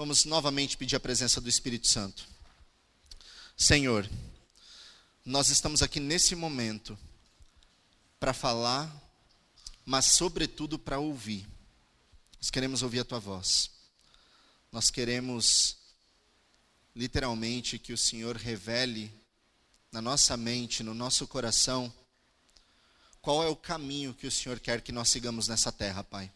Vamos novamente pedir a presença do Espírito Santo. Senhor, nós estamos aqui nesse momento para falar, mas sobretudo para ouvir. Nós queremos ouvir a tua voz. Nós queremos literalmente que o Senhor revele na nossa mente, no nosso coração, qual é o caminho que o Senhor quer que nós sigamos nessa terra, Pai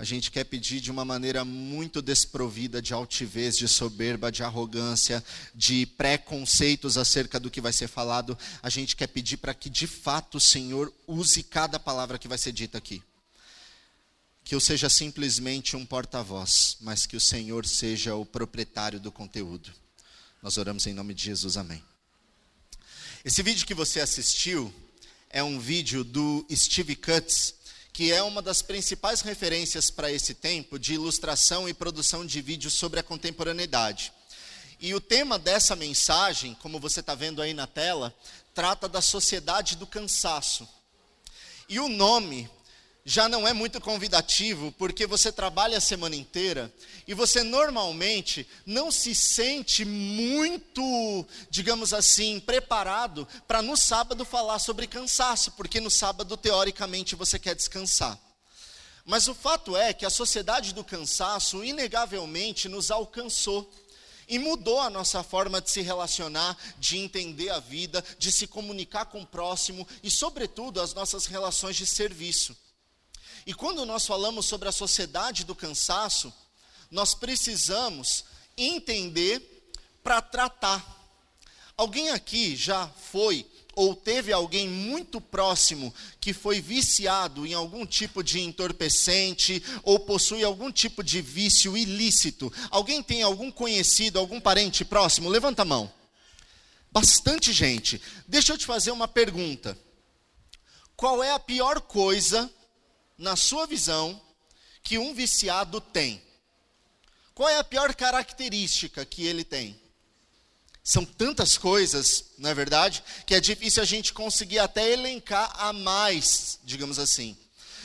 a gente quer pedir de uma maneira muito desprovida de altivez, de soberba, de arrogância, de preconceitos acerca do que vai ser falado. A gente quer pedir para que de fato o Senhor use cada palavra que vai ser dita aqui. Que eu seja simplesmente um porta-voz, mas que o Senhor seja o proprietário do conteúdo. Nós oramos em nome de Jesus, amém. Esse vídeo que você assistiu é um vídeo do Steve Cutts que é uma das principais referências para esse tempo de ilustração e produção de vídeos sobre a contemporaneidade. E o tema dessa mensagem, como você está vendo aí na tela, trata da sociedade do cansaço. E o nome já não é muito convidativo, porque você trabalha a semana inteira e você normalmente não se sente muito, digamos assim, preparado para no sábado falar sobre cansaço, porque no sábado, teoricamente, você quer descansar. Mas o fato é que a sociedade do cansaço, inegavelmente, nos alcançou e mudou a nossa forma de se relacionar, de entender a vida, de se comunicar com o próximo e, sobretudo, as nossas relações de serviço. E quando nós falamos sobre a sociedade do cansaço, nós precisamos entender para tratar. Alguém aqui já foi ou teve alguém muito próximo que foi viciado em algum tipo de entorpecente ou possui algum tipo de vício ilícito? Alguém tem algum conhecido, algum parente próximo? Levanta a mão. Bastante gente. Deixa eu te fazer uma pergunta. Qual é a pior coisa na sua visão, que um viciado tem? Qual é a pior característica que ele tem? São tantas coisas, não é verdade, que é difícil a gente conseguir até elencar a mais, digamos assim.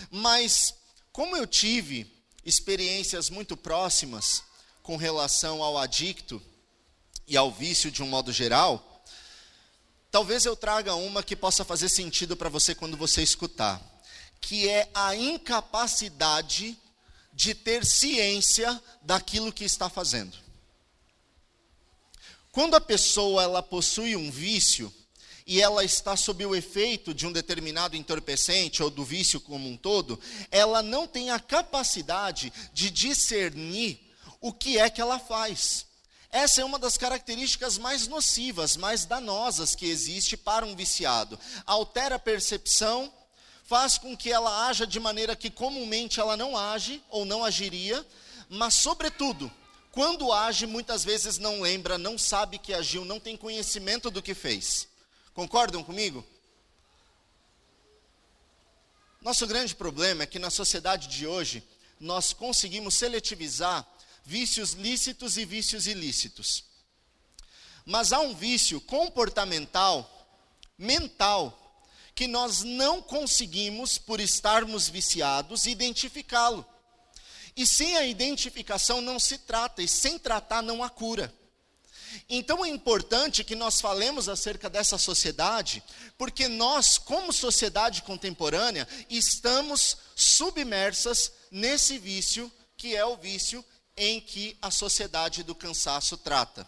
Mas, como eu tive experiências muito próximas com relação ao adicto e ao vício de um modo geral, talvez eu traga uma que possa fazer sentido para você quando você escutar que é a incapacidade de ter ciência daquilo que está fazendo. Quando a pessoa ela possui um vício e ela está sob o efeito de um determinado entorpecente ou do vício como um todo, ela não tem a capacidade de discernir o que é que ela faz. Essa é uma das características mais nocivas, mais danosas que existe para um viciado. Altera a percepção, faz com que ela haja de maneira que comumente ela não age ou não agiria, mas, sobretudo, quando age, muitas vezes não lembra, não sabe que agiu, não tem conhecimento do que fez. Concordam comigo? Nosso grande problema é que na sociedade de hoje, nós conseguimos seletivizar vícios lícitos e vícios ilícitos. Mas há um vício comportamental, mental, que nós não conseguimos, por estarmos viciados, identificá-lo. E sem a identificação não se trata, e sem tratar não há cura. Então é importante que nós falemos acerca dessa sociedade, porque nós, como sociedade contemporânea, estamos submersas nesse vício, que é o vício em que a sociedade do cansaço trata.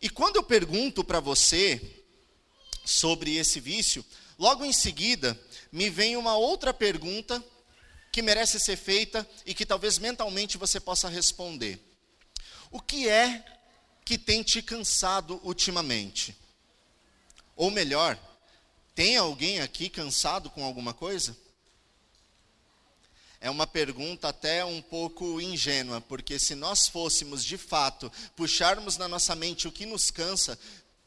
E quando eu pergunto para você sobre esse vício, logo em seguida me vem uma outra pergunta que merece ser feita e que talvez mentalmente você possa responder. O que é que tem te cansado ultimamente? Ou melhor, tem alguém aqui cansado com alguma coisa? É uma pergunta até um pouco ingênua, porque se nós fôssemos de fato puxarmos na nossa mente o que nos cansa,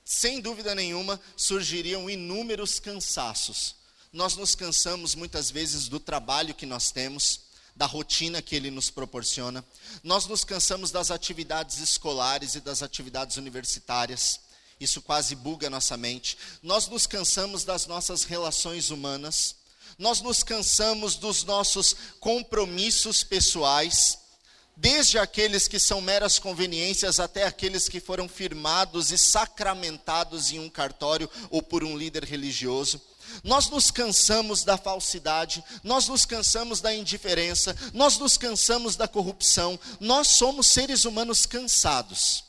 sem dúvida nenhuma, surgiriam inúmeros cansaços. Nós nos cansamos muitas vezes do trabalho que nós temos, da rotina que ele nos proporciona. Nós nos cansamos das atividades escolares e das atividades universitárias. Isso quase buga nossa mente. Nós nos cansamos das nossas relações humanas. Nós nos cansamos dos nossos compromissos pessoais. Desde aqueles que são meras conveniências até aqueles que foram firmados e sacramentados em um cartório ou por um líder religioso. Nós nos cansamos da falsidade, nós nos cansamos da indiferença, nós nos cansamos da corrupção, nós somos seres humanos cansados.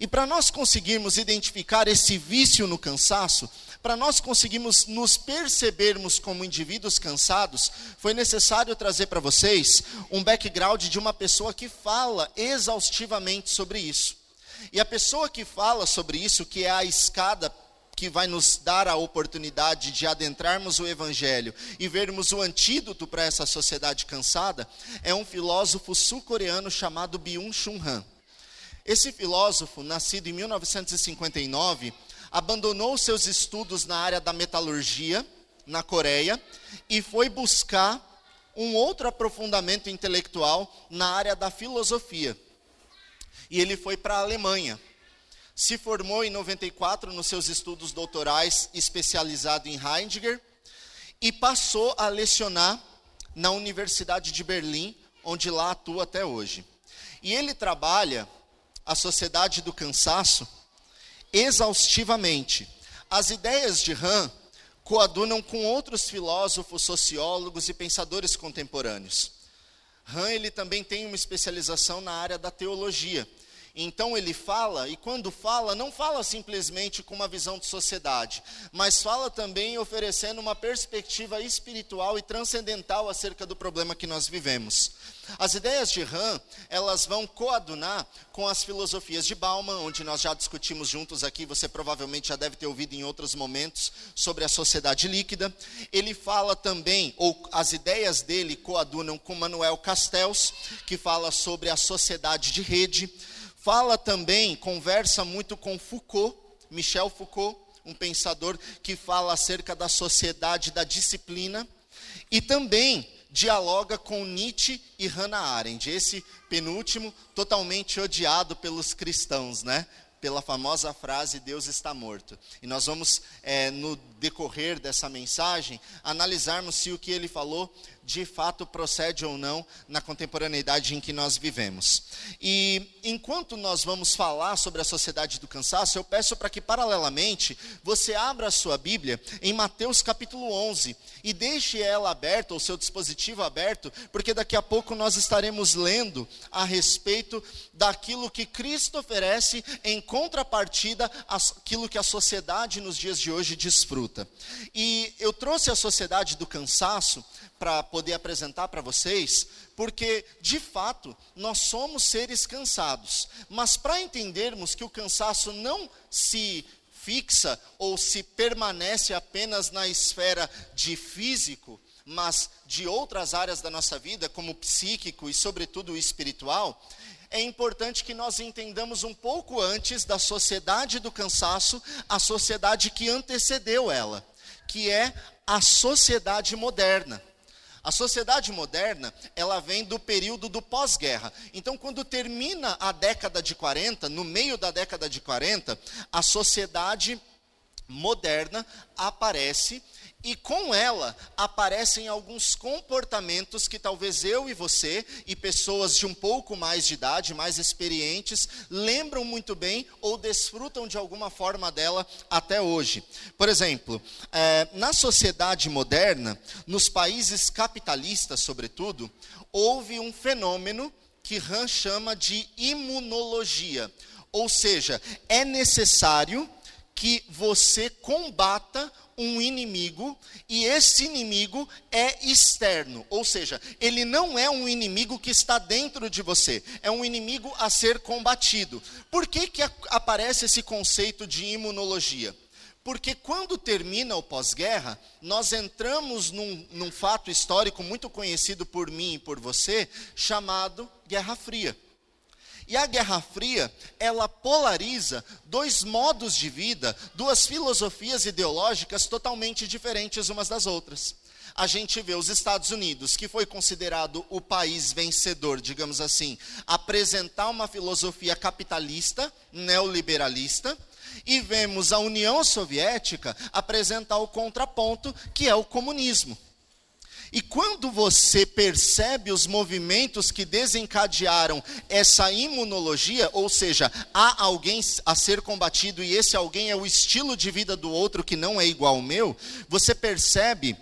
E para nós conseguirmos identificar esse vício no cansaço, para nós conseguirmos nos percebermos como indivíduos cansados, foi necessário trazer para vocês um background de uma pessoa que fala exaustivamente sobre isso. E a pessoa que fala sobre isso, que é a escada que vai nos dar a oportunidade de adentrarmos o Evangelho e vermos o antídoto para essa sociedade cansada, é um filósofo sul-coreano chamado Byung-Chul Han. Esse filósofo, nascido em 1959, abandonou seus estudos na área da metalurgia, na Coreia, e foi buscar um outro aprofundamento intelectual na área da filosofia. E ele foi para a Alemanha. Se formou em 94 nos seus estudos doutorais, especializado em Heidegger, e passou a lecionar na Universidade de Berlim, onde lá atua até hoje. E ele trabalha a sociedade do cansaço exaustivamente. As ideias de Han coadunam com outros filósofos, sociólogos e pensadores contemporâneos. Han ele também tem uma especialização na área da teologia. Então ele fala, e quando fala, não fala simplesmente com uma visão de sociedade, mas fala também oferecendo uma perspectiva espiritual e transcendental acerca do problema que nós vivemos. As ideias de Han, elas vão coadunar com as filosofias de Bauman, onde nós já discutimos juntos aqui, você provavelmente já deve ter ouvido em outros momentos, sobre a sociedade líquida. Ele fala também, ou as ideias dele coadunam com Manuel Castells, que fala sobre a sociedade de rede. Fala também, conversa muito com Foucault, Michel Foucault, um pensador que fala acerca da sociedade da disciplina. E também dialoga com Nietzsche e Hannah Arendt. Esse penúltimo, totalmente odiado pelos cristãos, né? Pela famosa frase Deus está morto. E nós vamos, é, no decorrer dessa mensagem, analisarmos se o que ele falou de fato procede ou não na contemporaneidade em que nós vivemos. E enquanto nós vamos falar sobre a sociedade do cansaço, eu peço para que, paralelamente, você abra a sua Bíblia em Mateus capítulo 11 e deixe ela aberta, o seu dispositivo aberto, porque daqui a pouco nós estaremos lendo a respeito daquilo que Cristo oferece em contrapartida àquilo que a sociedade nos dias de hoje desfruta. E eu trouxe a sociedade do cansaço para poder apresentar para vocês, porque de fato nós somos seres cansados, mas para entendermos que o cansaço não se fixa ou se permanece apenas na esfera de físico, mas de outras áreas da nossa vida, como psíquico e sobretudo espiritual, é importante que nós entendamos um pouco antes da sociedade do cansaço, a sociedade que antecedeu ela, que é a sociedade moderna. A sociedade moderna, ela vem do período do pós-guerra. Então, quando termina a década de 40, no meio da década de 40, a sociedade moderna aparece e com ela aparecem alguns comportamentos que talvez eu e você e pessoas de um pouco mais de idade, mais experientes, lembram muito bem ou desfrutam de alguma forma dela até hoje. Por exemplo, é, na sociedade moderna, nos países capitalistas, sobretudo, houve um fenômeno que Han chama de imunologia. Ou seja, é necessário que você combata um inimigo e esse inimigo é externo, ou seja, ele não é um inimigo que está dentro de você, é um inimigo a ser combatido. Por que, que aparece esse conceito de imunologia? Porque quando termina o pós-guerra, nós entramos num, num fato histórico muito conhecido por mim e por você, chamado Guerra Fria. E a Guerra Fria, ela polariza dois modos de vida, duas filosofias ideológicas totalmente diferentes umas das outras. A gente vê os Estados Unidos, que foi considerado o país vencedor, digamos assim, apresentar uma filosofia capitalista, neoliberalista, e vemos a União Soviética apresentar o contraponto, que é o comunismo. E quando você percebe os movimentos que desencadearam essa imunologia, ou seja, há alguém a ser combatido e esse alguém é o estilo de vida do outro que não é igual ao meu, você percebe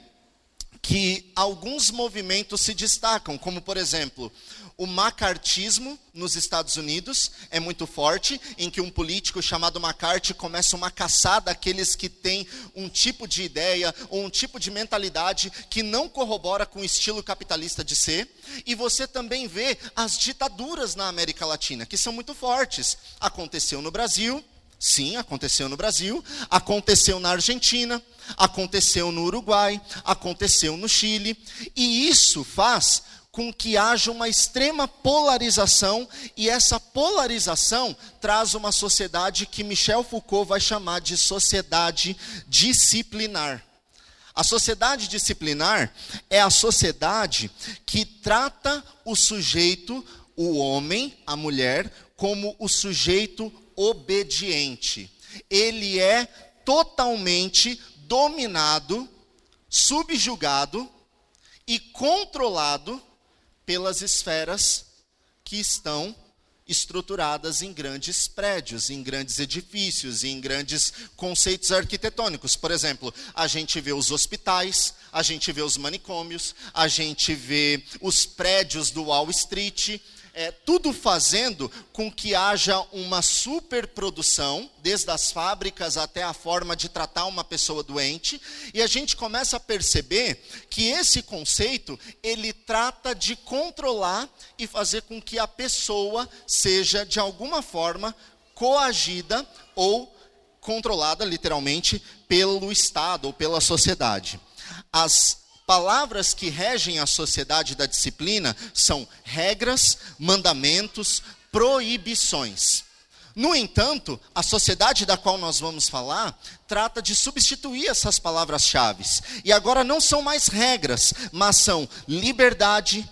que alguns movimentos se destacam, como por exemplo, o macartismo nos Estados Unidos é muito forte, em que um político chamado McCarthy começa uma caçada àqueles que têm um tipo de ideia ou um tipo de mentalidade que não corrobora com o estilo capitalista de ser. E você também vê as ditaduras na América Latina, que são muito fortes. Aconteceu no Brasil, Sim, aconteceu no Brasil, aconteceu na Argentina, aconteceu no Uruguai, aconteceu no Chile, e isso faz com que haja uma extrema polarização, e essa polarização traz uma sociedade que Michel Foucault vai chamar de sociedade disciplinar. A sociedade disciplinar é a sociedade que trata o sujeito, o homem, a mulher, como o sujeito obediente. Ele é totalmente dominado, subjugado e controlado pelas esferas que estão estruturadas em grandes prédios, em grandes edifícios, em grandes conceitos arquitetônicos. Por exemplo, a gente vê os hospitais, a gente vê os manicômios, a gente vê os prédios do Wall Street, é, tudo fazendo com que haja uma superprodução, desde as fábricas até a forma de tratar uma pessoa doente, e a gente começa a perceber que esse conceito ele trata de controlar e fazer com que a pessoa seja de alguma forma coagida ou controlada literalmente pelo Estado ou pela sociedade. As Palavras que regem a sociedade da disciplina são regras, mandamentos, proibições. No entanto, a sociedade da qual nós vamos falar trata de substituir essas palavras-chave. E agora não são mais regras, mas são liberdade,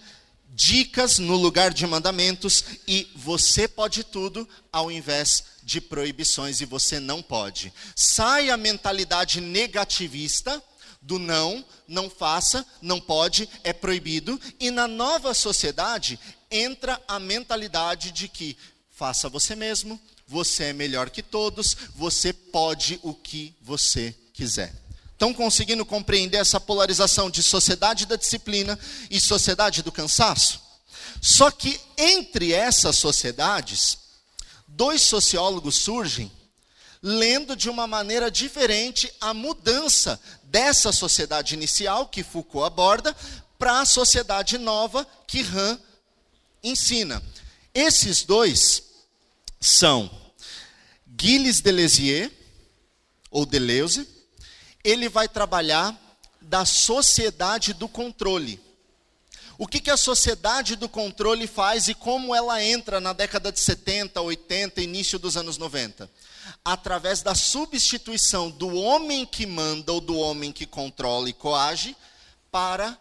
dicas no lugar de mandamentos e você pode tudo ao invés de proibições e você não pode. Sai a mentalidade negativista do não, não faça, não pode, é proibido, e na nova sociedade entra a mentalidade de que faça você mesmo, você é melhor que todos, você pode o que você quiser. Estão conseguindo compreender essa polarização de sociedade da disciplina e sociedade do cansaço? Só que entre essas sociedades, dois sociólogos surgem lendo de uma maneira diferente a mudança dessa sociedade inicial que Foucault aborda para a sociedade nova que Han ensina. Esses dois são Gilles Deleuze ou Deleuze, ele vai trabalhar da sociedade do controle. O que, que a sociedade do controle faz e como ela entra na década de 70, 80, início dos anos 90? através da substituição do homem que manda ou do homem que controla e coage para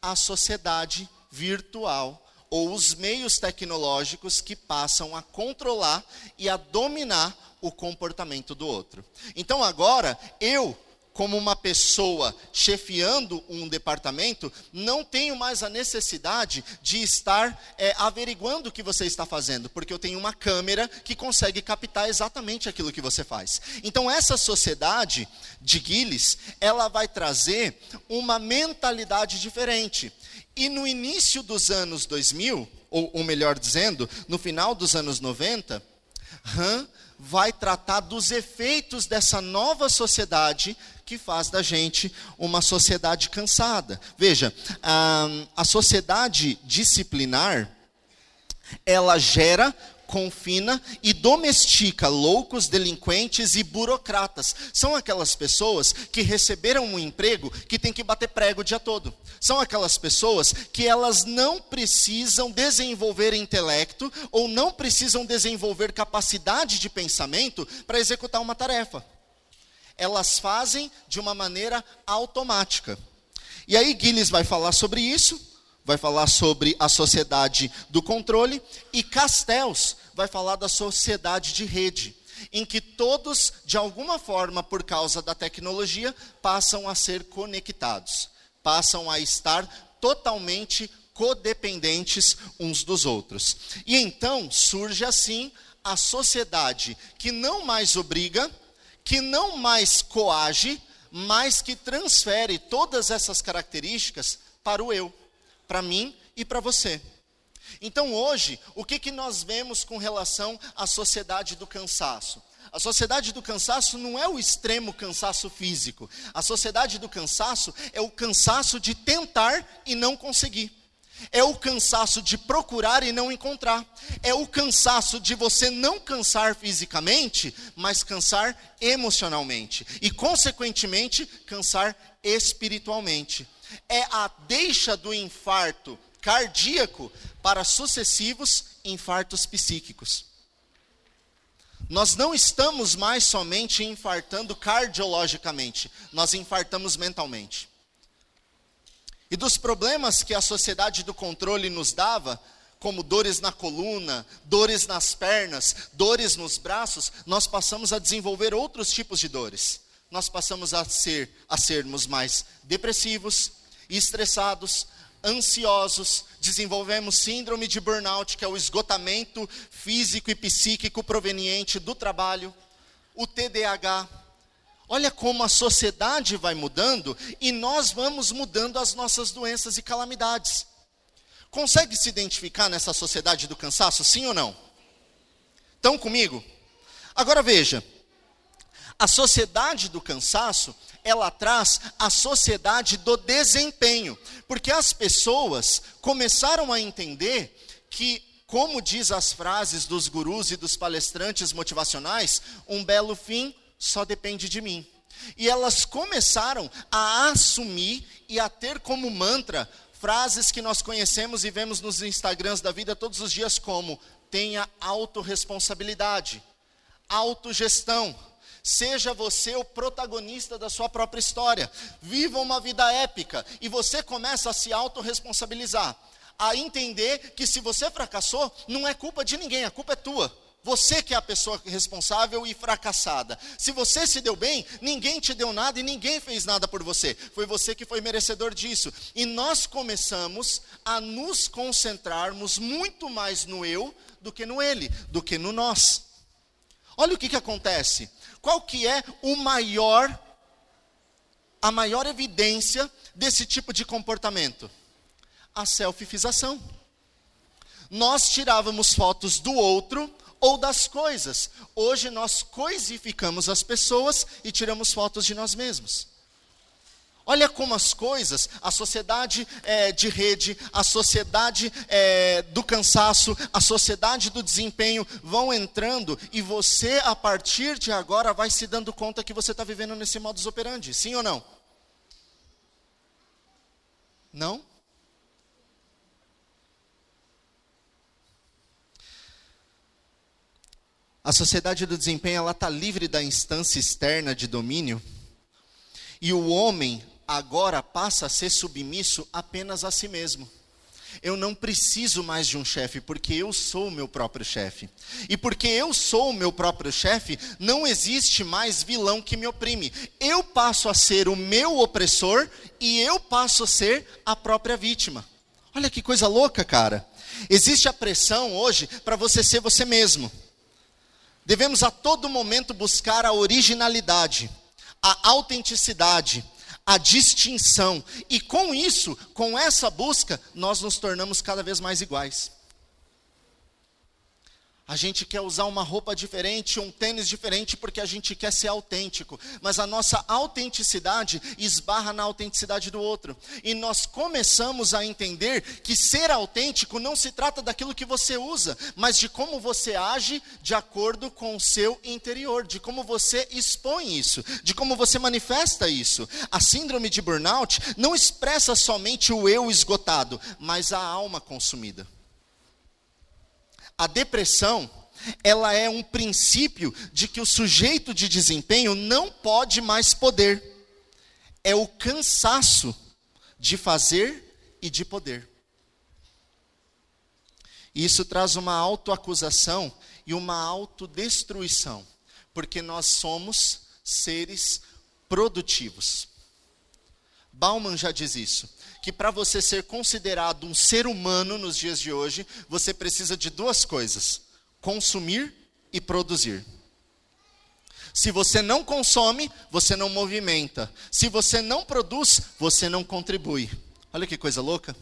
a sociedade virtual ou os meios tecnológicos que passam a controlar e a dominar o comportamento do outro. Então agora eu como uma pessoa chefiando um departamento, não tenho mais a necessidade de estar é, averiguando o que você está fazendo, porque eu tenho uma câmera que consegue captar exatamente aquilo que você faz. Então, essa sociedade de Gilles, ela vai trazer uma mentalidade diferente. E no início dos anos 2000, ou, ou melhor dizendo, no final dos anos 90, Han vai tratar dos efeitos dessa nova sociedade que faz da gente uma sociedade cansada. Veja, a, a sociedade disciplinar, ela gera confina e domestica loucos, delinquentes e burocratas. São aquelas pessoas que receberam um emprego que tem que bater prego o dia todo. São aquelas pessoas que elas não precisam desenvolver intelecto ou não precisam desenvolver capacidade de pensamento para executar uma tarefa elas fazem de uma maneira automática. E aí Gilles vai falar sobre isso, vai falar sobre a sociedade do controle, e Castells vai falar da sociedade de rede, em que todos, de alguma forma, por causa da tecnologia, passam a ser conectados. passam a estar totalmente codependentes uns dos outros. E então surge assim a sociedade que não mais obriga, que não mais coage, mas que transfere todas essas características para o eu, para mim e para você. Então hoje, o que, que nós vemos com relação à sociedade do cansaço? A sociedade do cansaço não é o extremo cansaço físico. A sociedade do cansaço é o cansaço de tentar e não conseguir. É o cansaço de procurar e não encontrar. É o cansaço de você não cansar fisicamente, mas cansar emocionalmente. E, consequentemente, cansar espiritualmente. É a deixa do infarto cardíaco para sucessivos infartos psíquicos. Nós não estamos mais somente infartando cardiologicamente, nós infartamos mentalmente. E dos problemas que a sociedade do controle nos dava, como dores na coluna, dores nas pernas, dores nos braços, nós passamos a desenvolver outros tipos de dores. Nós passamos a ser a sermos mais depressivos, estressados, ansiosos, desenvolvemos síndrome de burnout, que é o esgotamento físico e psíquico proveniente do trabalho, o TDAH. Olha como a sociedade vai mudando e nós vamos mudando as nossas doenças e calamidades. Consegue se identificar nessa sociedade do cansaço, sim ou não? Estão comigo? Agora veja, a sociedade do cansaço, ela traz a sociedade do desempenho, porque as pessoas começaram a entender que, como diz as frases dos gurus e dos palestrantes motivacionais, um belo fim só depende de mim. E elas começaram a assumir e a ter como mantra frases que nós conhecemos e vemos nos Instagrams da vida todos os dias como tenha autorresponsabilidade, autogestão, Seja você o protagonista da sua própria história. Viva uma vida épica. E você começa a se autorresponsabilizar. A entender que se você fracassou, não é culpa de ninguém, a culpa é tua. Você que é a pessoa responsável e fracassada. Se você se deu bem, ninguém te deu nada e ninguém fez nada por você. Foi você que foi merecedor disso. E nós começamos a nos concentrarmos muito mais no eu do que no ele, do que no nós. Olha o que, que acontece. Qual que é o maior a maior evidência desse tipo de comportamento? A selfifização. Nós tirávamos fotos do outro ou das coisas. Hoje nós coisificamos as pessoas e tiramos fotos de nós mesmos. Olha como as coisas, a sociedade é, de rede, a sociedade é, do cansaço, a sociedade do desempenho vão entrando e você, a partir de agora, vai se dando conta que você está vivendo nesse modus operandi, sim ou não? Não? A sociedade do desempenho ela está livre da instância externa de domínio e o homem agora passa a ser submisso apenas a si mesmo. Eu não preciso mais de um chefe, porque eu sou o meu próprio chefe. E porque eu sou o meu próprio chefe, não existe mais vilão que me oprime. Eu passo a ser o meu opressor e eu passo a ser a própria vítima. Olha que coisa louca, cara. Existe a pressão hoje para você ser você mesmo. Devemos a todo momento buscar a originalidade, a autenticidade, a distinção. E com isso, com essa busca, nós nos tornamos cada vez mais iguais. A gente quer usar uma roupa diferente, um tênis diferente, porque a gente quer ser autêntico. Mas a nossa autenticidade esbarra na autenticidade do outro. E nós começamos a entender que ser autêntico não se trata daquilo que você usa, mas de como você age de acordo com o seu interior, de como você expõe isso, de como você manifesta isso. A síndrome de burnout não expressa somente o eu esgotado, mas a alma consumida. A depressão, ela é um princípio de que o sujeito de desempenho não pode mais poder. É o cansaço de fazer e de poder. Isso traz uma autoacusação e uma autodestruição, porque nós somos seres produtivos. Bauman já diz isso, que para você ser considerado um ser humano nos dias de hoje, você precisa de duas coisas: consumir e produzir. Se você não consome, você não movimenta. Se você não produz, você não contribui. Olha que coisa louca.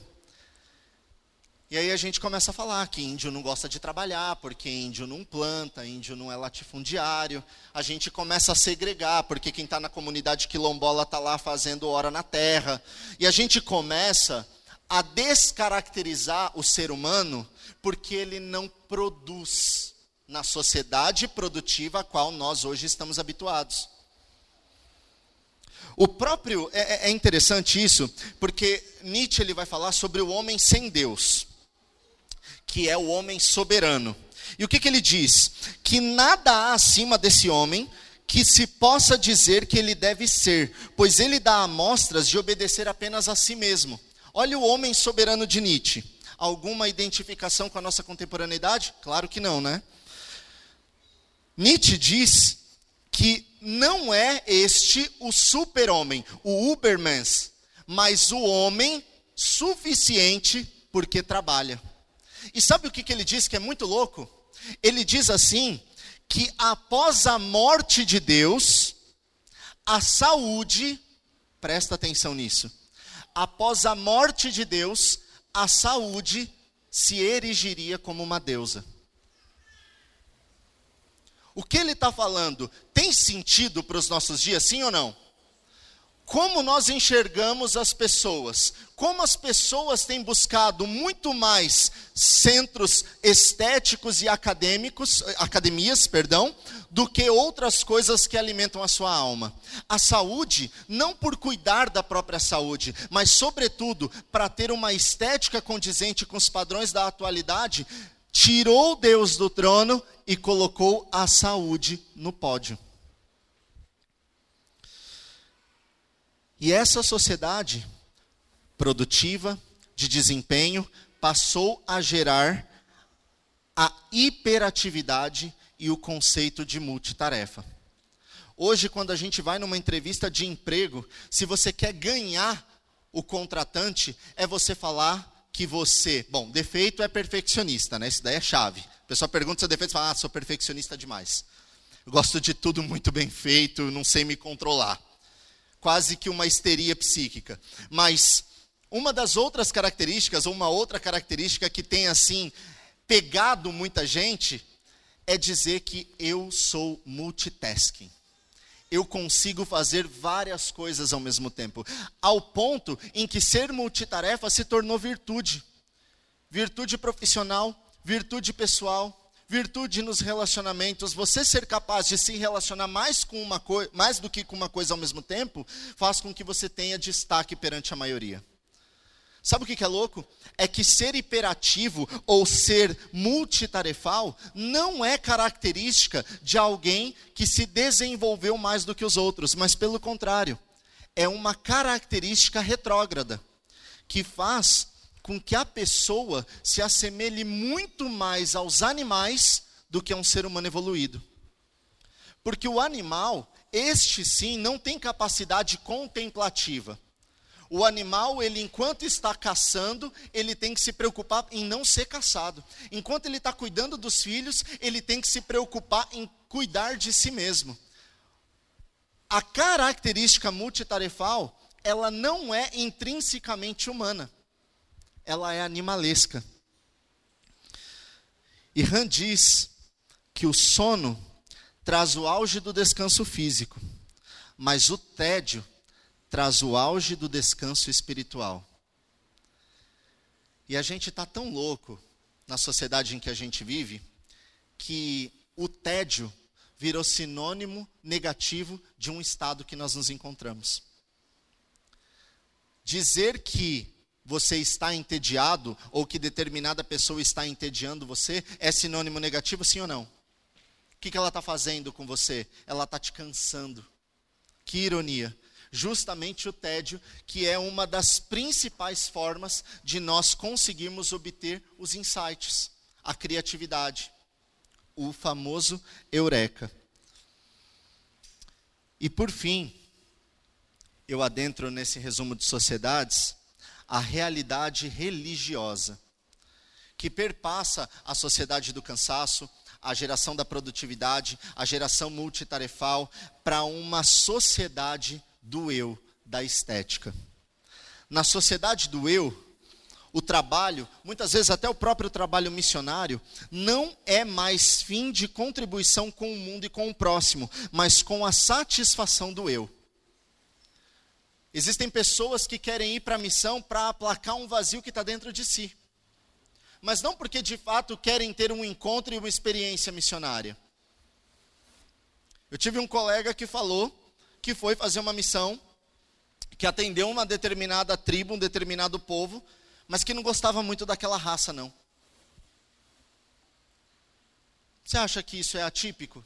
E aí a gente começa a falar que índio não gosta de trabalhar, porque índio não planta, índio não é latifundiário. A gente começa a segregar, porque quem está na comunidade quilombola está lá fazendo hora na terra. E a gente começa a descaracterizar o ser humano porque ele não produz na sociedade produtiva a qual nós hoje estamos habituados. O próprio é, é interessante isso, porque Nietzsche ele vai falar sobre o homem sem Deus que é o homem soberano. E o que, que ele diz? Que nada há acima desse homem que se possa dizer que ele deve ser, pois ele dá amostras de obedecer apenas a si mesmo. Olha o homem soberano de Nietzsche. Alguma identificação com a nossa contemporaneidade? Claro que não, né? Nietzsche diz que não é este o super-homem, o Ubermans, mas o homem suficiente porque trabalha. E sabe o que, que ele diz que é muito louco? Ele diz assim: que após a morte de Deus, a saúde, presta atenção nisso, após a morte de Deus, a saúde se erigiria como uma deusa. O que ele está falando tem sentido para os nossos dias, sim ou não? como nós enxergamos as pessoas, como as pessoas têm buscado muito mais centros estéticos e acadêmicos, academias, perdão, do que outras coisas que alimentam a sua alma. A saúde, não por cuidar da própria saúde, mas sobretudo para ter uma estética condizente com os padrões da atualidade, tirou Deus do trono e colocou a saúde no pódio. E essa sociedade produtiva, de desempenho, passou a gerar a hiperatividade e o conceito de multitarefa. Hoje, quando a gente vai numa entrevista de emprego, se você quer ganhar o contratante, é você falar que você, bom, defeito é perfeccionista, né? Isso daí é chave. A pessoa pergunta seu defeito e fala, ah, sou perfeccionista demais. Eu gosto de tudo muito bem feito, não sei me controlar quase que uma histeria psíquica. Mas uma das outras características, ou uma outra característica que tem assim pegado muita gente, é dizer que eu sou multitasking. Eu consigo fazer várias coisas ao mesmo tempo, ao ponto em que ser multitarefa se tornou virtude. Virtude profissional, virtude pessoal, virtude nos relacionamentos, você ser capaz de se relacionar mais, com uma mais do que com uma coisa ao mesmo tempo, faz com que você tenha destaque perante a maioria. Sabe o que é louco? É que ser hiperativo ou ser multitarefal não é característica de alguém que se desenvolveu mais do que os outros, mas pelo contrário, é uma característica retrógrada que faz com que a pessoa se assemelhe muito mais aos animais do que a um ser humano evoluído. Porque o animal, este sim, não tem capacidade contemplativa. O animal, ele enquanto está caçando, ele tem que se preocupar em não ser caçado. Enquanto ele está cuidando dos filhos, ele tem que se preocupar em cuidar de si mesmo. A característica multitarefal, ela não é intrinsecamente humana ela é animalesca. E Han diz que o sono traz o auge do descanso físico, mas o tédio traz o auge do descanso espiritual. E a gente está tão louco na sociedade em que a gente vive que o tédio virou sinônimo negativo de um estado que nós nos encontramos. Dizer que você está entediado ou que determinada pessoa está entediando você, é sinônimo negativo, sim ou não? O que, que ela está fazendo com você? Ela está te cansando. Que ironia. Justamente o tédio, que é uma das principais formas de nós conseguirmos obter os insights, a criatividade, o famoso eureka. E por fim, eu adentro nesse resumo de sociedades a realidade religiosa que perpassa a sociedade do cansaço, a geração da produtividade, a geração multitarefal, para uma sociedade do eu, da estética. Na sociedade do eu, o trabalho, muitas vezes até o próprio trabalho missionário, não é mais fim de contribuição com o mundo e com o próximo, mas com a satisfação do eu. Existem pessoas que querem ir para a missão para aplacar um vazio que está dentro de si mas não porque de fato querem ter um encontro e uma experiência missionária. Eu tive um colega que falou que foi fazer uma missão, que atendeu uma determinada tribo, um determinado povo, mas que não gostava muito daquela raça, não. Você acha que isso é atípico?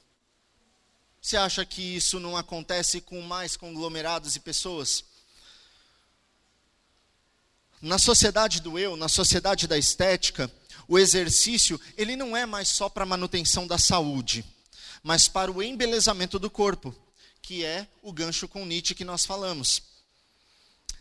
Você acha que isso não acontece com mais conglomerados e pessoas? Na sociedade do eu, na sociedade da estética, o exercício, ele não é mais só para manutenção da saúde, mas para o embelezamento do corpo, que é o gancho com Nietzsche que nós falamos.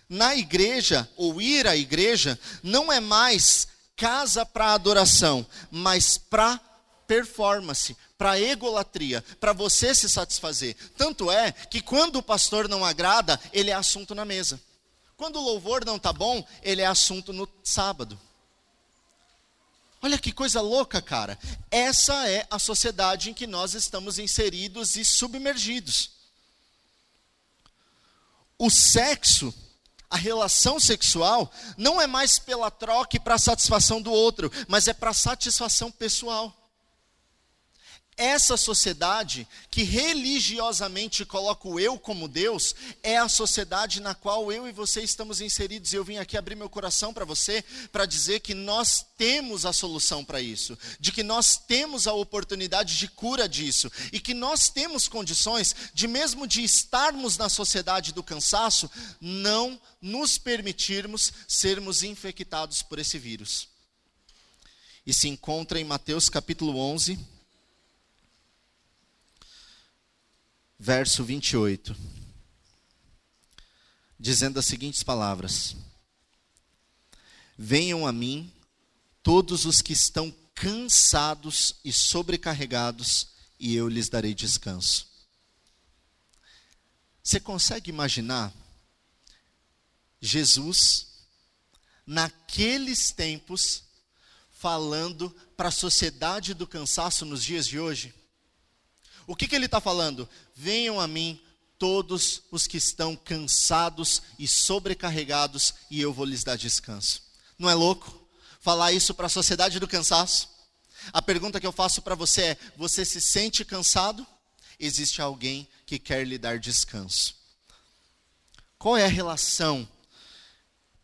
Na igreja, ou ir à igreja, não é mais casa para adoração, mas para performance, para egolatria, para você se satisfazer. Tanto é que quando o pastor não agrada, ele é assunto na mesa. Quando o louvor não está bom, ele é assunto no sábado. Olha que coisa louca, cara. Essa é a sociedade em que nós estamos inseridos e submergidos. O sexo, a relação sexual, não é mais pela troca e para satisfação do outro, mas é para satisfação pessoal. Essa sociedade que religiosamente coloca o eu como Deus, é a sociedade na qual eu e você estamos inseridos. E eu vim aqui abrir meu coração para você, para dizer que nós temos a solução para isso, de que nós temos a oportunidade de cura disso, e que nós temos condições de, mesmo de estarmos na sociedade do cansaço, não nos permitirmos sermos infectados por esse vírus. E se encontra em Mateus capítulo 11 verso 28, dizendo as seguintes palavras: Venham a mim todos os que estão cansados e sobrecarregados, e eu lhes darei descanso. Você consegue imaginar Jesus, naqueles tempos, falando para a sociedade do cansaço nos dias de hoje? O que, que ele está falando? Venham a mim todos os que estão cansados e sobrecarregados, e eu vou lhes dar descanso. Não é louco? Falar isso para a sociedade do cansaço? A pergunta que eu faço para você é: você se sente cansado? Existe alguém que quer lhe dar descanso. Qual é a relação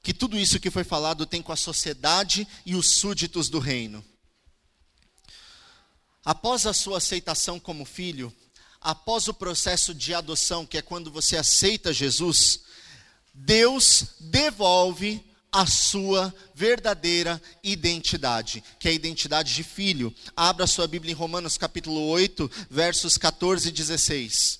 que tudo isso que foi falado tem com a sociedade e os súditos do reino? Após a sua aceitação como filho, após o processo de adoção, que é quando você aceita Jesus, Deus devolve a sua verdadeira identidade, que é a identidade de filho. Abra sua Bíblia em Romanos capítulo 8, versos 14 e 16.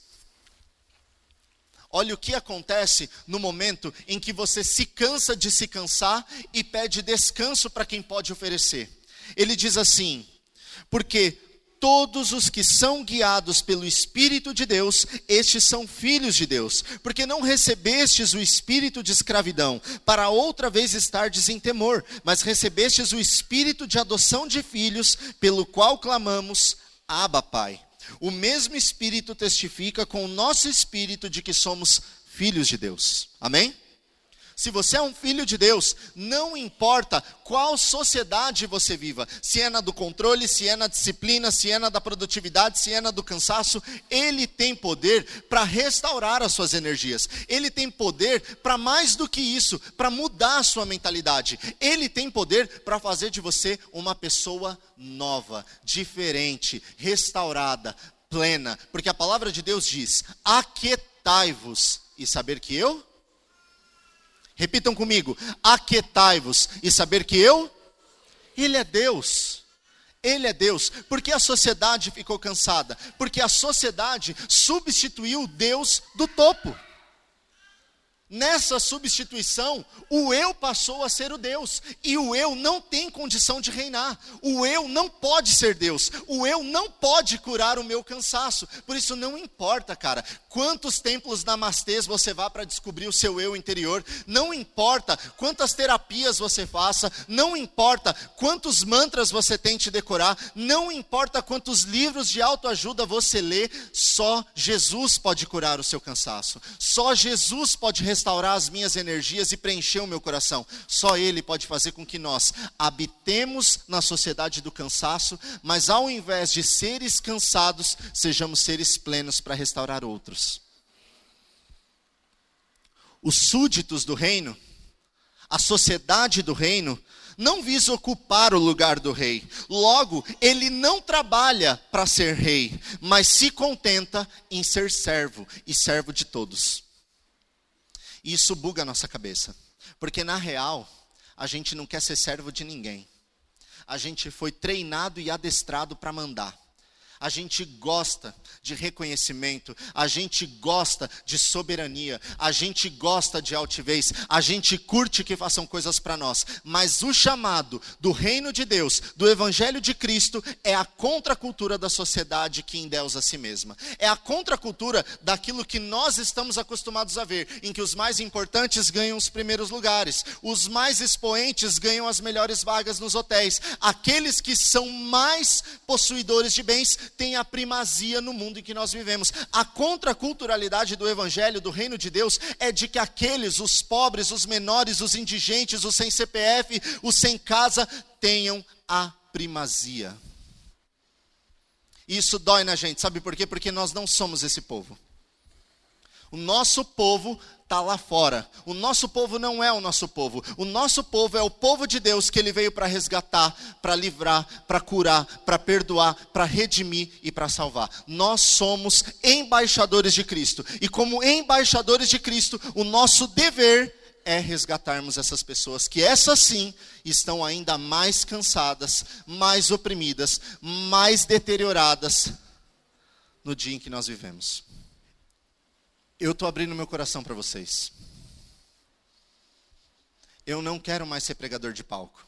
Olha o que acontece no momento em que você se cansa de se cansar e pede descanso para quem pode oferecer. Ele diz assim: porque todos os que são guiados pelo Espírito de Deus, estes são filhos de Deus, porque não recebestes o espírito de escravidão, para outra vez estardes em temor, mas recebestes o espírito de adoção de filhos, pelo qual clamamos: Abba, Pai. O mesmo espírito testifica com o nosso espírito de que somos filhos de Deus. Amém? Se você é um filho de Deus, não importa qual sociedade você viva, se é na do controle, se é na disciplina, se é na da produtividade, se é na do cansaço, Ele tem poder para restaurar as suas energias. Ele tem poder para mais do que isso, para mudar a sua mentalidade. Ele tem poder para fazer de você uma pessoa nova, diferente, restaurada, plena. Porque a palavra de Deus diz: Aquetai-vos e saber que eu Repitam comigo: aquetai-vos e saber que eu, Ele é Deus. Ele é Deus. Porque a sociedade ficou cansada? Porque a sociedade substituiu Deus do topo. Nessa substituição, o eu passou a ser o Deus, e o eu não tem condição de reinar, o eu não pode ser Deus, o eu não pode curar o meu cansaço, por isso não importa, cara, quantos templos namastês você vá para descobrir o seu eu interior, não importa quantas terapias você faça, não importa quantos mantras você tente decorar, não importa quantos livros de autoajuda você lê, só Jesus pode curar o seu cansaço, só Jesus pode restaurar restaurar as minhas energias e preencher o meu coração. Só Ele pode fazer com que nós habitemos na sociedade do cansaço, mas ao invés de seres cansados, sejamos seres plenos para restaurar outros. Os súditos do reino, a sociedade do reino, não visa ocupar o lugar do rei. Logo, ele não trabalha para ser rei, mas se contenta em ser servo e servo de todos. E isso buga a nossa cabeça. Porque na real, a gente não quer ser servo de ninguém. A gente foi treinado e adestrado para mandar a gente gosta de reconhecimento, a gente gosta de soberania, a gente gosta de altivez, a gente curte que façam coisas para nós, mas o chamado do reino de Deus, do evangelho de Cristo, é a contracultura da sociedade que endeusa a si mesma, é a contracultura daquilo que nós estamos acostumados a ver, em que os mais importantes ganham os primeiros lugares, os mais expoentes ganham as melhores vagas nos hotéis, aqueles que são mais possuidores de bens tem a primazia no mundo em que nós vivemos. A contraculturalidade do evangelho, do reino de Deus, é de que aqueles, os pobres, os menores, os indigentes, os sem CPF, os sem casa, tenham a primazia. Isso dói na gente, sabe por quê? Porque nós não somos esse povo. O nosso povo está lá fora. O nosso povo não é o nosso povo. O nosso povo é o povo de Deus que ele veio para resgatar, para livrar, para curar, para perdoar, para redimir e para salvar. Nós somos embaixadores de Cristo. E como embaixadores de Cristo, o nosso dever é resgatarmos essas pessoas que essas sim estão ainda mais cansadas, mais oprimidas, mais deterioradas no dia em que nós vivemos eu estou abrindo meu coração para vocês. Eu não quero mais ser pregador de palco.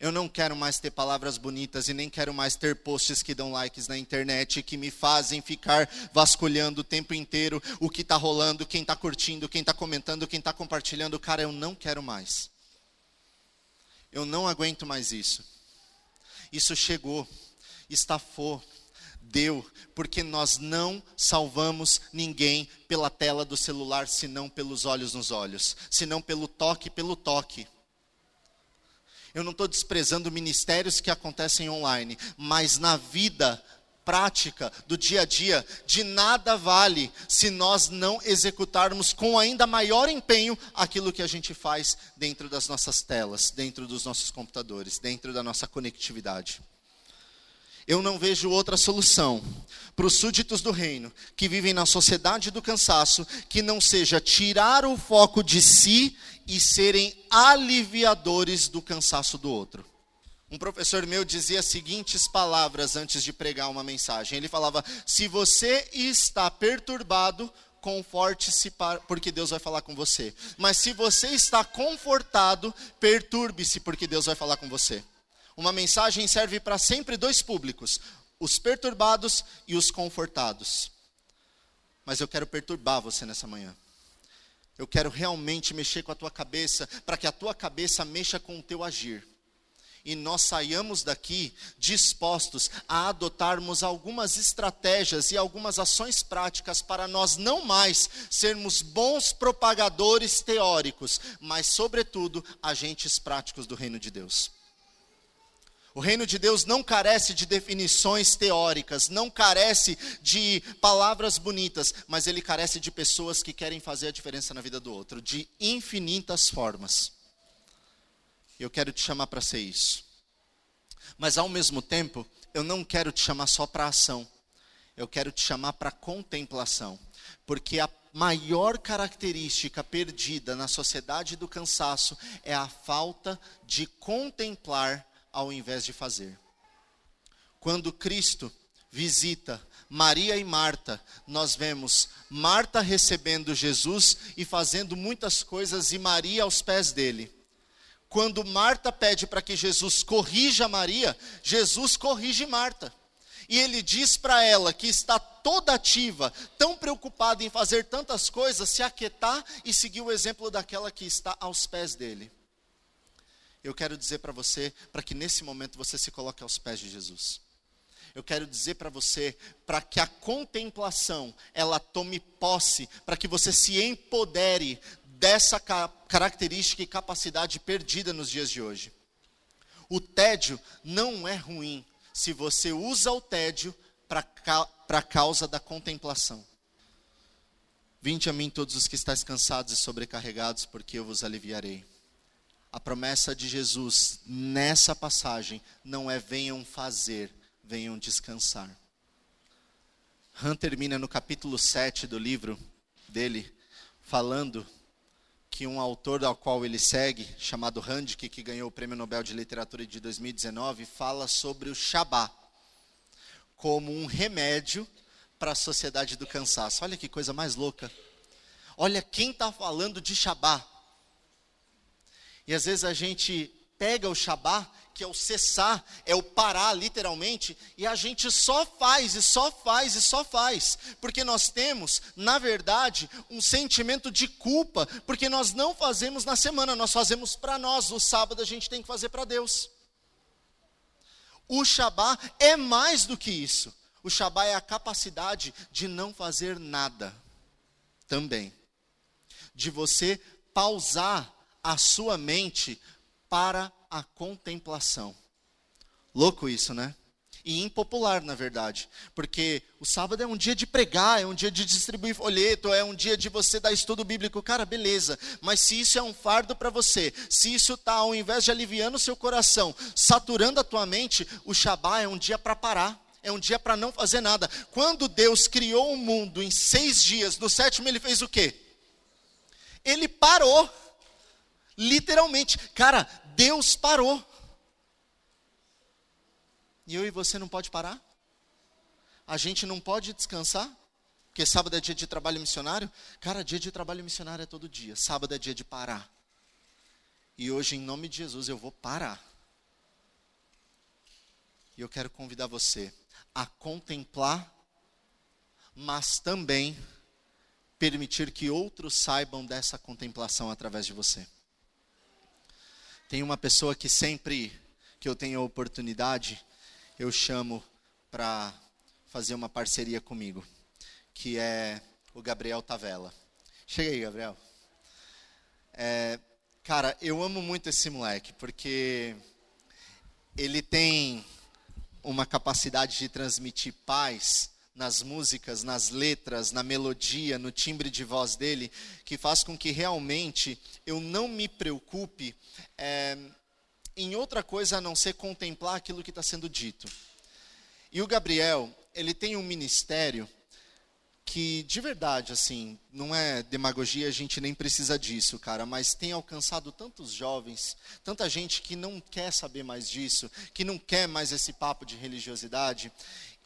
Eu não quero mais ter palavras bonitas e nem quero mais ter posts que dão likes na internet que me fazem ficar vasculhando o tempo inteiro o que está rolando, quem está curtindo, quem está comentando, quem está compartilhando. Cara, eu não quero mais. Eu não aguento mais isso. Isso chegou, estafou, deu, porque nós não salvamos ninguém pela tela do celular, senão pelos olhos nos olhos, senão pelo toque pelo toque. Eu não estou desprezando ministérios que acontecem online, mas na vida prática do dia a dia, de nada vale se nós não executarmos com ainda maior empenho aquilo que a gente faz dentro das nossas telas, dentro dos nossos computadores, dentro da nossa conectividade. Eu não vejo outra solução para os súditos do reino que vivem na sociedade do cansaço que não seja tirar o foco de si e serem aliviadores do cansaço do outro. Um professor meu dizia as seguintes palavras antes de pregar uma mensagem. Ele falava: Se você está perturbado, conforte-se porque Deus vai falar com você. Mas se você está confortado, perturbe-se porque Deus vai falar com você. Uma mensagem serve para sempre dois públicos: os perturbados e os confortados. Mas eu quero perturbar você nessa manhã. Eu quero realmente mexer com a tua cabeça, para que a tua cabeça mexa com o teu agir. E nós saiamos daqui dispostos a adotarmos algumas estratégias e algumas ações práticas para nós não mais sermos bons propagadores teóricos, mas, sobretudo, agentes práticos do reino de Deus. O reino de Deus não carece de definições teóricas, não carece de palavras bonitas, mas ele carece de pessoas que querem fazer a diferença na vida do outro, de infinitas formas. Eu quero te chamar para ser isso. Mas ao mesmo tempo, eu não quero te chamar só para ação. Eu quero te chamar para contemplação, porque a maior característica perdida na sociedade do cansaço é a falta de contemplar ao invés de fazer. Quando Cristo visita Maria e Marta, nós vemos Marta recebendo Jesus e fazendo muitas coisas e Maria aos pés dele. Quando Marta pede para que Jesus corrija Maria, Jesus corrige Marta. E ele diz para ela que está toda ativa, tão preocupada em fazer tantas coisas, se aquietar e seguir o exemplo daquela que está aos pés dele. Eu quero dizer para você, para que nesse momento você se coloque aos pés de Jesus. Eu quero dizer para você, para que a contemplação ela tome posse, para que você se empodere dessa característica e capacidade perdida nos dias de hoje. O tédio não é ruim se você usa o tédio para a causa da contemplação. Vinde a mim todos os que estáis cansados e sobrecarregados, porque eu vos aliviarei. A promessa de Jesus nessa passagem não é venham fazer, venham descansar. Han termina no capítulo 7 do livro dele, falando que um autor ao qual ele segue, chamado Handke, que ganhou o Prêmio Nobel de Literatura de 2019, fala sobre o Shabá como um remédio para a sociedade do cansaço. Olha que coisa mais louca. Olha quem está falando de Shabá. E às vezes a gente pega o Shabá que é o cessar, é o parar literalmente, e a gente só faz, e só faz, e só faz, porque nós temos, na verdade, um sentimento de culpa, porque nós não fazemos na semana, nós fazemos para nós, o sábado a gente tem que fazer para Deus. O Shabá é mais do que isso. O Shabá é a capacidade de não fazer nada, também. De você pausar a sua mente para a contemplação. Louco isso, né? E impopular, na verdade, porque o sábado é um dia de pregar, é um dia de distribuir folheto, é um dia de você dar estudo bíblico. Cara, beleza, mas se isso é um fardo para você, se isso está, ao invés de aliviando o seu coração, saturando a tua mente, o Shabá é um dia para parar é um dia para não fazer nada. Quando Deus criou o mundo em seis dias, no sétimo ele fez o quê? Ele parou. Literalmente. Cara, Deus parou. E eu e você não pode parar? A gente não pode descansar? Porque sábado é dia de trabalho missionário? Cara, dia de trabalho missionário é todo dia. Sábado é dia de parar. E hoje, em nome de Jesus, eu vou parar. E eu quero convidar você a contemplar, mas também permitir que outros saibam dessa contemplação através de você. Tem uma pessoa que sempre que eu tenho a oportunidade, eu chamo para fazer uma parceria comigo, que é o Gabriel Tavella. Chega aí, Gabriel. É, cara, eu amo muito esse moleque, porque ele tem uma capacidade de transmitir paz nas músicas, nas letras, na melodia, no timbre de voz dele, que faz com que realmente eu não me preocupe é, em outra coisa a não ser contemplar aquilo que está sendo dito. E o Gabriel, ele tem um ministério que, de verdade, assim, não é demagogia, a gente nem precisa disso, cara, mas tem alcançado tantos jovens, tanta gente que não quer saber mais disso, que não quer mais esse papo de religiosidade.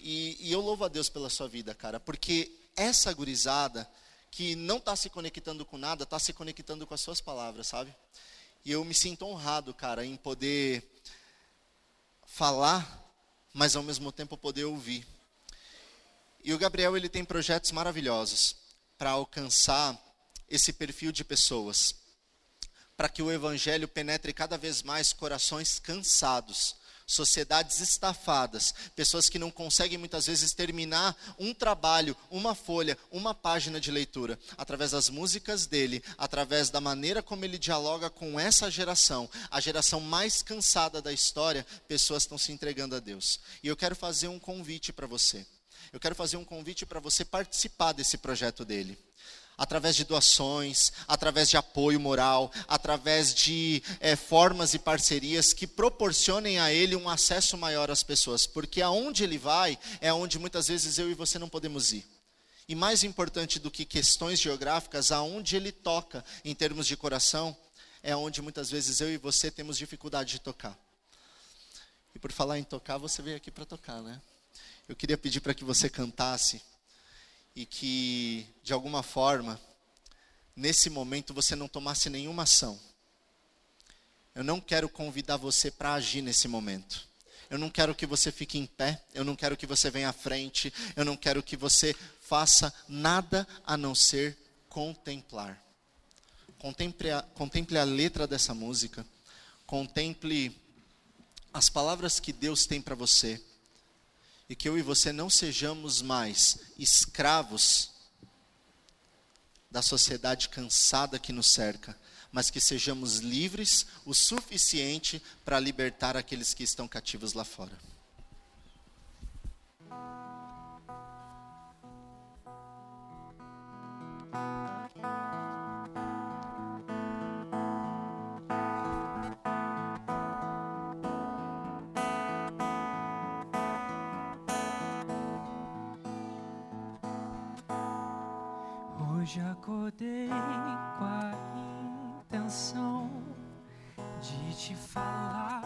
E, e eu louvo a Deus pela sua vida, cara, porque essa gurizada que não está se conectando com nada, está se conectando com as suas palavras, sabe? E eu me sinto honrado, cara, em poder falar, mas ao mesmo tempo poder ouvir. E o Gabriel, ele tem projetos maravilhosos para alcançar esse perfil de pessoas, para que o evangelho penetre cada vez mais corações cansados, sociedades estafadas, pessoas que não conseguem muitas vezes terminar um trabalho, uma folha, uma página de leitura, através das músicas dele, através da maneira como ele dialoga com essa geração, a geração mais cansada da história, pessoas estão se entregando a Deus. E eu quero fazer um convite para você. Eu quero fazer um convite para você participar desse projeto dele através de doações, através de apoio moral, através de é, formas e parcerias que proporcionem a ele um acesso maior às pessoas, porque aonde ele vai é onde muitas vezes eu e você não podemos ir. E mais importante do que questões geográficas, aonde ele toca em termos de coração, é onde muitas vezes eu e você temos dificuldade de tocar. E por falar em tocar, você veio aqui para tocar, né? eu queria pedir para que você cantasse e que, de alguma forma, nesse momento você não tomasse nenhuma ação. Eu não quero convidar você para agir nesse momento. Eu não quero que você fique em pé, eu não quero que você venha à frente, eu não quero que você faça nada a não ser contemplar. Contemple a, contemple a letra dessa música, contemple as palavras que Deus tem para você, e que eu e você não sejamos mais escravos da sociedade cansada que nos cerca, mas que sejamos livres o suficiente para libertar aqueles que estão cativos lá fora. Hoje acordei com a intenção de te falar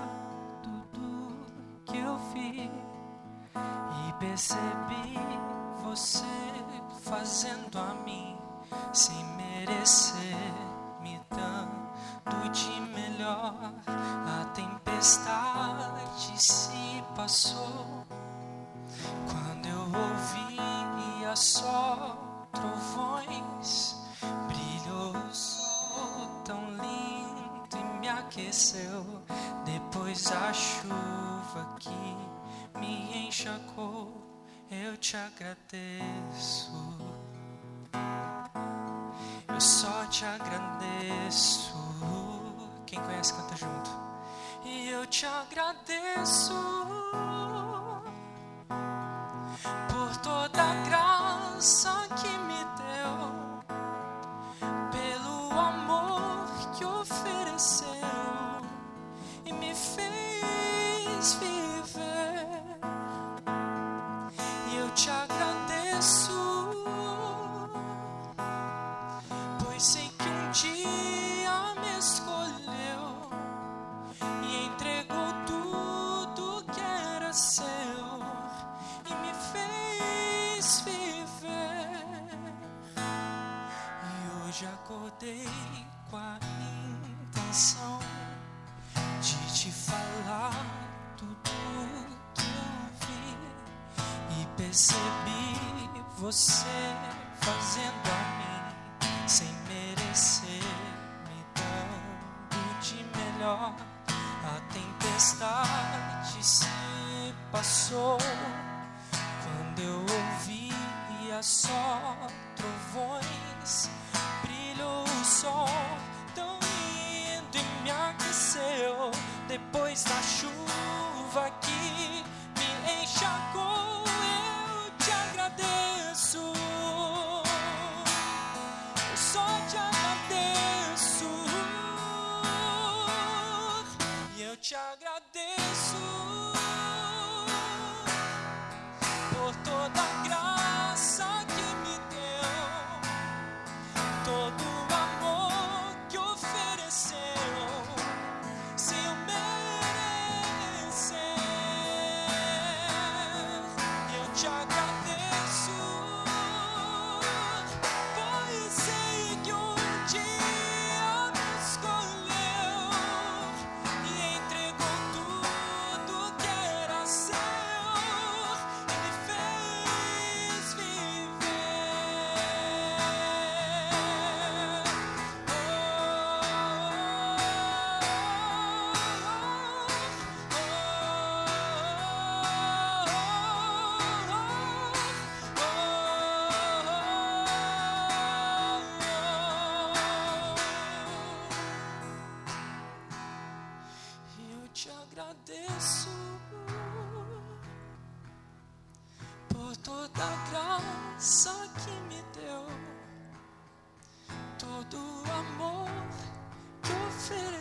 tudo que eu vi e percebi você fazendo a mim sem merecer, me dando de melhor. A tempestade se passou quando eu ouvi a só trovões, brilhou o sol tão lindo e me aqueceu. Depois a chuva que me encharcou, eu te agradeço. Eu só te agradeço. Quem conhece, canta junto. E eu te agradeço por toda a graça acordei com a intenção de te falar tudo que eu vi e percebi você fazendo a mim sem merecer, me dando de melhor. A tempestade se passou quando eu ouvi só trovões.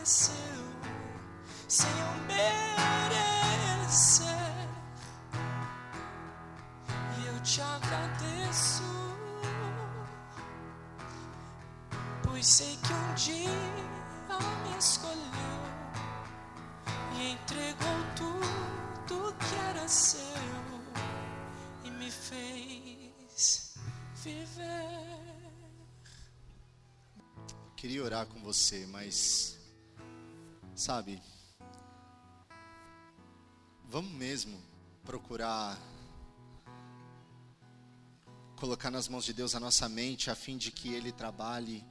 nasceu sem eu merecer. E eu te agradeço, pois sei que um dia me escolheu e entregou tudo que era seu e me fez viver. Queria orar com você, mas sabe, vamos mesmo procurar colocar nas mãos de Deus a nossa mente a fim de que Ele trabalhe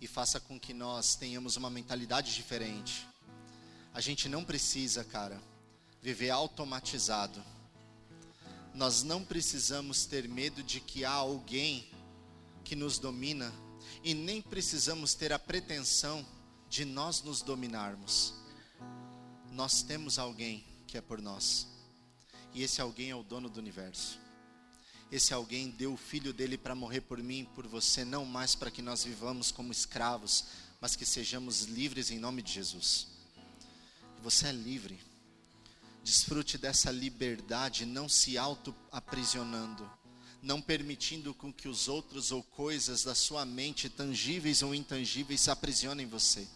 e faça com que nós tenhamos uma mentalidade diferente. A gente não precisa, cara, viver automatizado. Nós não precisamos ter medo de que há alguém que nos domina e nem precisamos ter a pretensão de nós nos dominarmos. Nós temos alguém que é por nós. E esse alguém é o dono do universo. Esse alguém deu o filho dele para morrer por mim e por você, não mais para que nós vivamos como escravos, mas que sejamos livres em nome de Jesus. Você é livre. Desfrute dessa liberdade, não se auto-aprisionando, não permitindo com que os outros ou coisas da sua mente, tangíveis ou intangíveis, aprisionem você.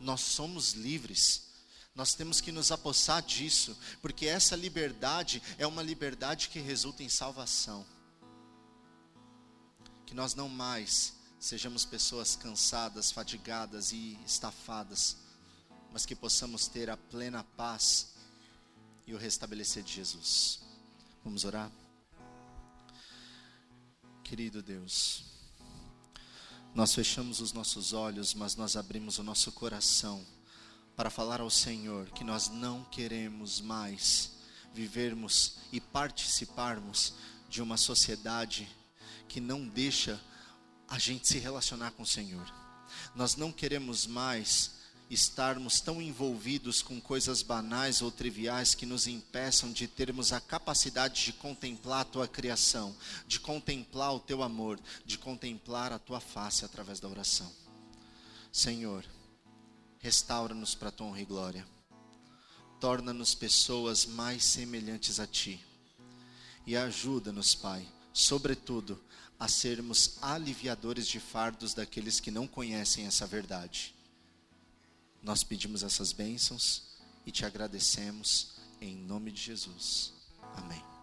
Nós somos livres. Nós temos que nos apossar disso, porque essa liberdade é uma liberdade que resulta em salvação. Que nós não mais sejamos pessoas cansadas, fadigadas e estafadas, mas que possamos ter a plena paz e o restabelecer de Jesus. Vamos orar? Querido Deus, nós fechamos os nossos olhos, mas nós abrimos o nosso coração para falar ao Senhor que nós não queremos mais vivermos e participarmos de uma sociedade que não deixa a gente se relacionar com o Senhor. Nós não queremos mais estarmos tão envolvidos com coisas banais ou triviais que nos impeçam de termos a capacidade de contemplar a tua criação, de contemplar o teu amor, de contemplar a tua face através da oração. Senhor, restaura-nos para a tua honra e glória. Torna-nos pessoas mais semelhantes a ti. E ajuda-nos, Pai, sobretudo, a sermos aliviadores de fardos daqueles que não conhecem essa verdade. Nós pedimos essas bênçãos e te agradecemos em nome de Jesus. Amém.